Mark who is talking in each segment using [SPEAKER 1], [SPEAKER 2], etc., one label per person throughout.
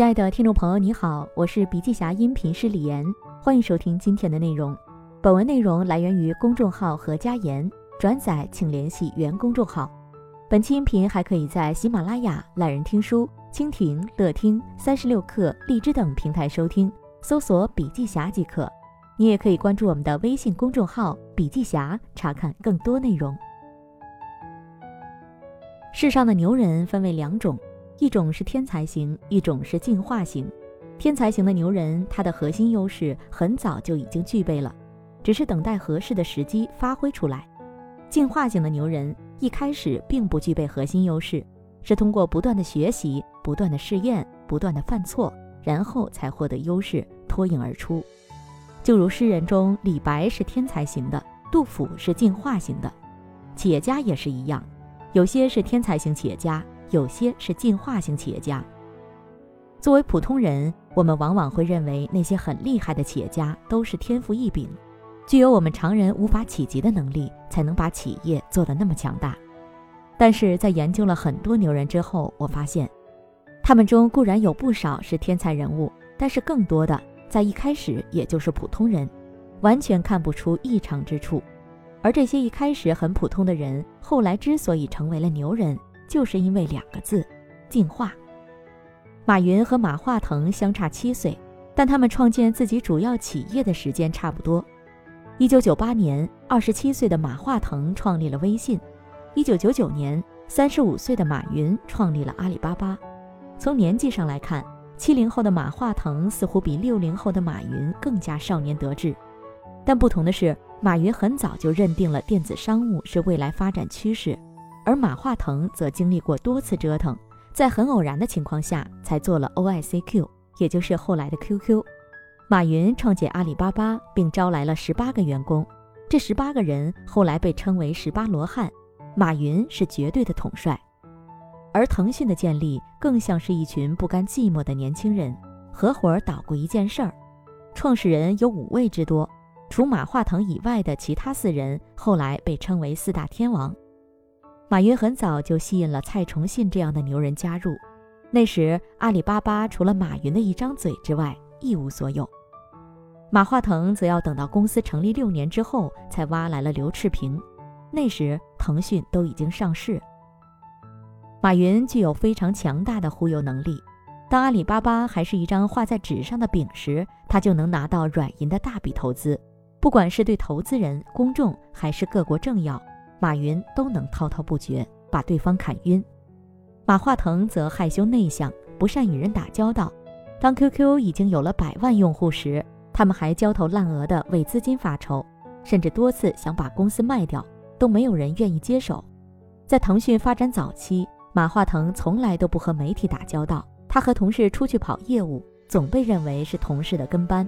[SPEAKER 1] 亲爱的听众朋友，你好，我是笔记侠音频师李岩，欢迎收听今天的内容。本文内容来源于公众号何家言，转载请联系原公众号。本期音频还可以在喜马拉雅、懒人听书、蜻蜓、乐听、三十六课、荔枝等平台收听，搜索“笔记侠”即可。你也可以关注我们的微信公众号“笔记侠”，查看更多内容。世上的牛人分为两种。一种是天才型，一种是进化型。天才型的牛人，他的核心优势很早就已经具备了，只是等待合适的时机发挥出来。进化型的牛人一开始并不具备核心优势，是通过不断的学习、不断的试验、不断的犯错，然后才获得优势，脱颖而出。就如诗人中，李白是天才型的，杜甫是进化型的，企业家也是一样，有些是天才型企业家。有些是进化型企业家。作为普通人，我们往往会认为那些很厉害的企业家都是天赋异禀，具有我们常人无法企及的能力，才能把企业做得那么强大。但是在研究了很多牛人之后，我发现，他们中固然有不少是天才人物，但是更多的在一开始也就是普通人，完全看不出异常之处。而这些一开始很普通的人，后来之所以成为了牛人，就是因为两个字，进化。马云和马化腾相差七岁，但他们创建自己主要企业的时间差不多。一九九八年，二十七岁的马化腾创立了微信；一九九九年，三十五岁的马云创立了阿里巴巴。从年纪上来看，七零后的马化腾似乎比六零后的马云更加少年得志。但不同的是，马云很早就认定了电子商务是未来发展趋势。而马化腾则经历过多次折腾，在很偶然的情况下才做了 OICQ，也就是后来的 QQ。马云创建阿里巴巴，并招来了十八个员工，这十八个人后来被称为“十八罗汉”。马云是绝对的统帅，而腾讯的建立更像是一群不甘寂寞的年轻人合伙捣鼓一件事儿。创始人有五位之多，除马化腾以外的其他四人后来被称为四大天王。马云很早就吸引了蔡崇信这样的牛人加入。那时，阿里巴巴除了马云的一张嘴之外一无所有。马化腾则要等到公司成立六年之后，才挖来了刘炽平。那时，腾讯都已经上市。马云具有非常强大的忽悠能力。当阿里巴巴还是一张画在纸上的饼时，他就能拿到软银的大笔投资，不管是对投资人、公众还是各国政要。马云都能滔滔不绝，把对方砍晕。马化腾则害羞内向，不善与人打交道。当 QQ 已经有了百万用户时，他们还焦头烂额地为资金发愁，甚至多次想把公司卖掉，都没有人愿意接手。在腾讯发展早期，马化腾从来都不和媒体打交道，他和同事出去跑业务，总被认为是同事的跟班。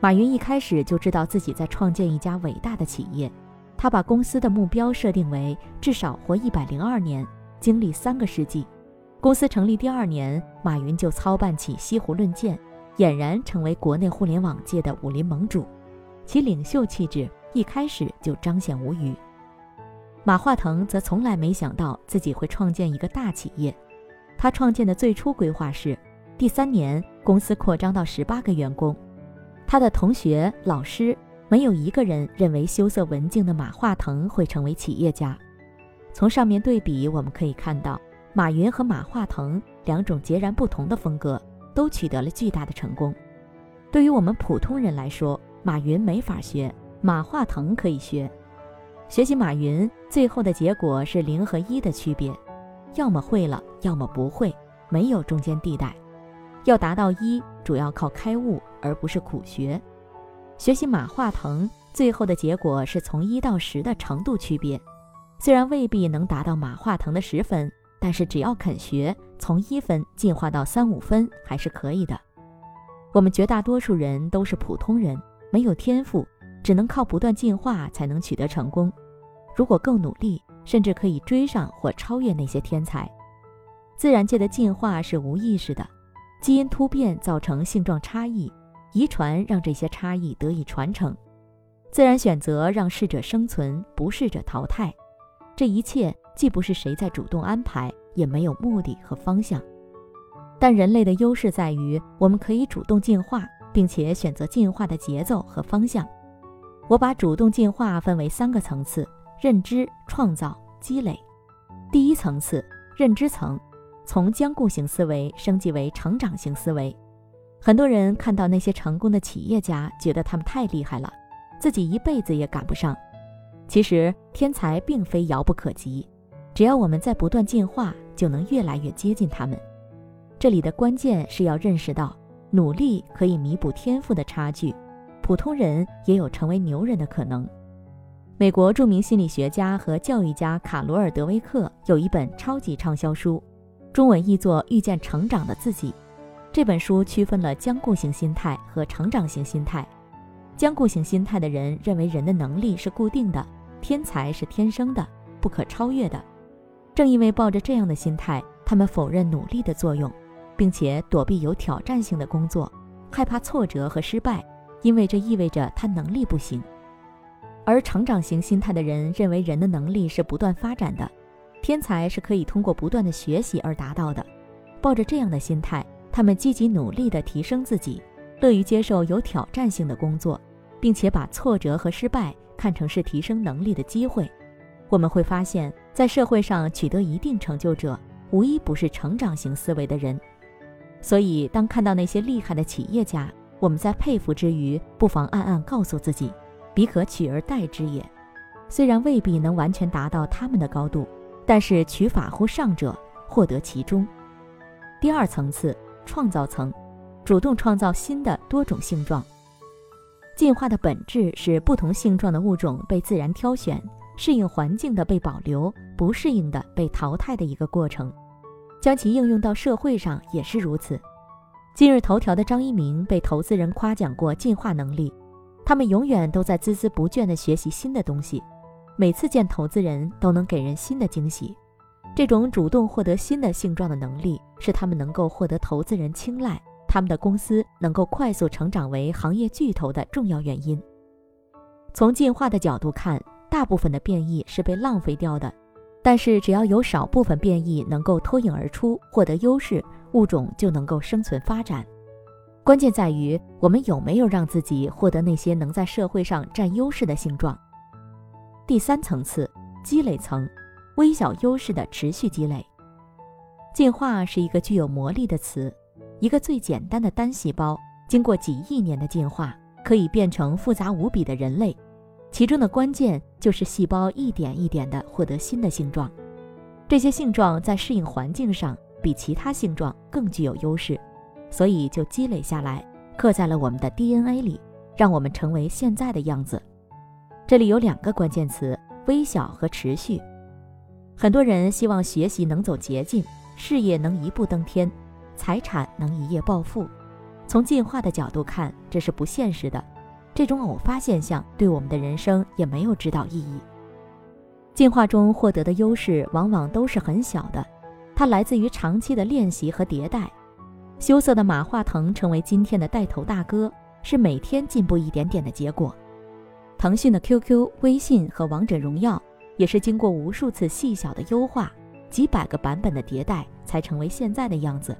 [SPEAKER 1] 马云一开始就知道自己在创建一家伟大的企业。他把公司的目标设定为至少活一百零二年，经历三个世纪。公司成立第二年，马云就操办起西湖论剑，俨然成为国内互联网界的武林盟主。其领袖气质一开始就彰显无余。马化腾则从来没想到自己会创建一个大企业。他创建的最初规划是，第三年公司扩张到十八个员工。他的同学、老师。没有一个人认为羞涩文静的马化腾会成为企业家。从上面对比，我们可以看到，马云和马化腾两种截然不同的风格都取得了巨大的成功。对于我们普通人来说，马云没法学，马化腾可以学。学习马云，最后的结果是零和一的区别，要么会了，要么不会，没有中间地带。要达到一，主要靠开悟，而不是苦学。学习马化腾，最后的结果是从一到十的程度区别，虽然未必能达到马化腾的十分，但是只要肯学，从一分进化到三五分还是可以的。我们绝大多数人都是普通人，没有天赋，只能靠不断进化才能取得成功。如果够努力，甚至可以追上或超越那些天才。自然界的进化是无意识的，基因突变造成性状差异。遗传让这些差异得以传承，自然选择让适者生存，不适者淘汰。这一切既不是谁在主动安排，也没有目的和方向。但人类的优势在于，我们可以主动进化，并且选择进化的节奏和方向。我把主动进化分为三个层次：认知、创造、积累。第一层次，认知层，从僵固型思维升级为成长型思维。很多人看到那些成功的企业家，觉得他们太厉害了，自己一辈子也赶不上。其实，天才并非遥不可及，只要我们在不断进化，就能越来越接近他们。这里的关键是要认识到，努力可以弥补天赋的差距，普通人也有成为牛人的可能。美国著名心理学家和教育家卡罗尔·德威克有一本超级畅销书，中文译作《遇见成长的自己》。这本书区分了僵固型心态和成长型心态。僵固型心态的人认为人的能力是固定的，天才是天生的，不可超越的。正因为抱着这样的心态，他们否认努力的作用。并且躲避有挑战性的工作，害怕挫折和失败，因为这意味着他能力不行。而成长型心态的人认为人的能力是不断发展的，天才是可以通过不断的学习而达到的。抱着这样的心态，他们积极努力地提升自己，乐于接受有挑战性的工作，并且把挫折和失败看成是提升能力的机会。我们会发现，在社会上取得一定成就者，无一不是成长型思维的人。所以，当看到那些厉害的企业家，我们在佩服之余，不妨暗暗告诉自己：彼可取而代之也。虽然未必能完全达到他们的高度，但是取法乎上者，获得其中。第二层次，创造层，主动创造新的多种性状。进化的本质是不同性状的物种被自然挑选，适应环境的被保留，不适应的被淘汰的一个过程。将其应用到社会上也是如此。今日头条的张一鸣被投资人夸奖过进化能力，他们永远都在孜孜不倦地学习新的东西，每次见投资人都能给人新的惊喜。这种主动获得新的性状的能力，是他们能够获得投资人青睐，他们的公司能够快速成长为行业巨头的重要原因。从进化的角度看，大部分的变异是被浪费掉的。但是，只要有少部分变异能够脱颖而出，获得优势，物种就能够生存发展。关键在于我们有没有让自己获得那些能在社会上占优势的性状。第三层次，积累层，微小优势的持续积累。进化是一个具有魔力的词，一个最简单的单细胞，经过几亿年的进化，可以变成复杂无比的人类。其中的关键就是细胞一点一点地获得新的性状，这些性状在适应环境上比其他性状更具有优势，所以就积累下来，刻在了我们的 DNA 里，让我们成为现在的样子。这里有两个关键词：微小和持续。很多人希望学习能走捷径，事业能一步登天，财产能一夜暴富。从进化的角度看，这是不现实的。这种偶发现象对我们的人生也没有指导意义。进化中获得的优势往往都是很小的，它来自于长期的练习和迭代。羞涩的马化腾成为今天的带头大哥，是每天进步一点点的结果。腾讯的 QQ、微信和王者荣耀，也是经过无数次细小的优化、几百个版本的迭代，才成为现在的样子。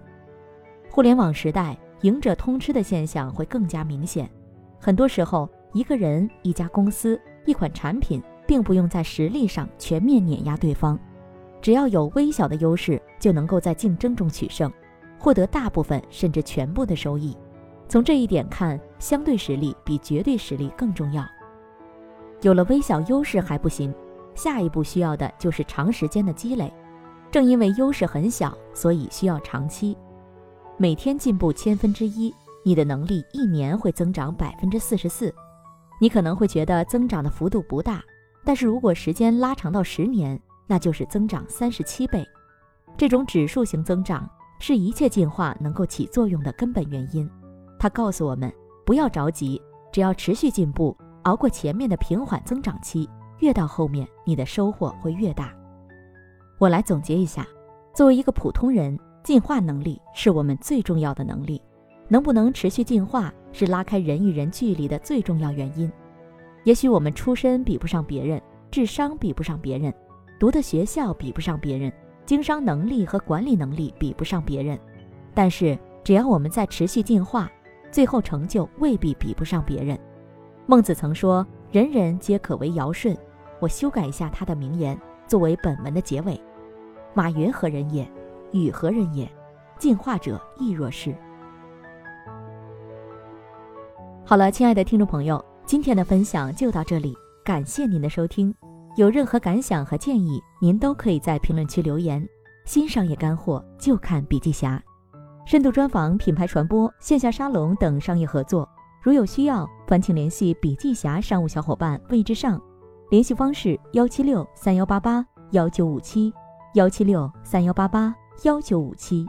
[SPEAKER 1] 互联网时代，赢者通吃的现象会更加明显。很多时候，一个人、一家公司、一款产品，并不用在实力上全面碾压对方，只要有微小的优势，就能够在竞争中取胜，获得大部分甚至全部的收益。从这一点看，相对实力比绝对实力更重要。有了微小优势还不行，下一步需要的就是长时间的积累。正因为优势很小，所以需要长期，每天进步千分之一。你的能力一年会增长百分之四十四，你可能会觉得增长的幅度不大，但是如果时间拉长到十年，那就是增长三十七倍。这种指数型增长是一切进化能够起作用的根本原因。它告诉我们不要着急，只要持续进步，熬过前面的平缓增长期，越到后面你的收获会越大。我来总结一下，作为一个普通人，进化能力是我们最重要的能力。能不能持续进化，是拉开人与人距离的最重要原因。也许我们出身比不上别人，智商比不上别人，读的学校比不上别人，经商能力和管理能力比不上别人，但是只要我们在持续进化，最后成就未必比不上别人。孟子曾说：“人人皆可为尧舜。”我修改一下他的名言，作为本文的结尾：“马云何人也？雨何人也？进化者亦若是。”好了，亲爱的听众朋友，今天的分享就到这里，感谢您的收听。有任何感想和建议，您都可以在评论区留言。新商业干货就看笔记侠，深度专访、品牌传播、线下沙龙等商业合作，如有需要，烦请联系笔记侠商务小伙伴魏之上，联系方式：幺七六三幺八八幺九五七，幺七六三幺八八幺九五七。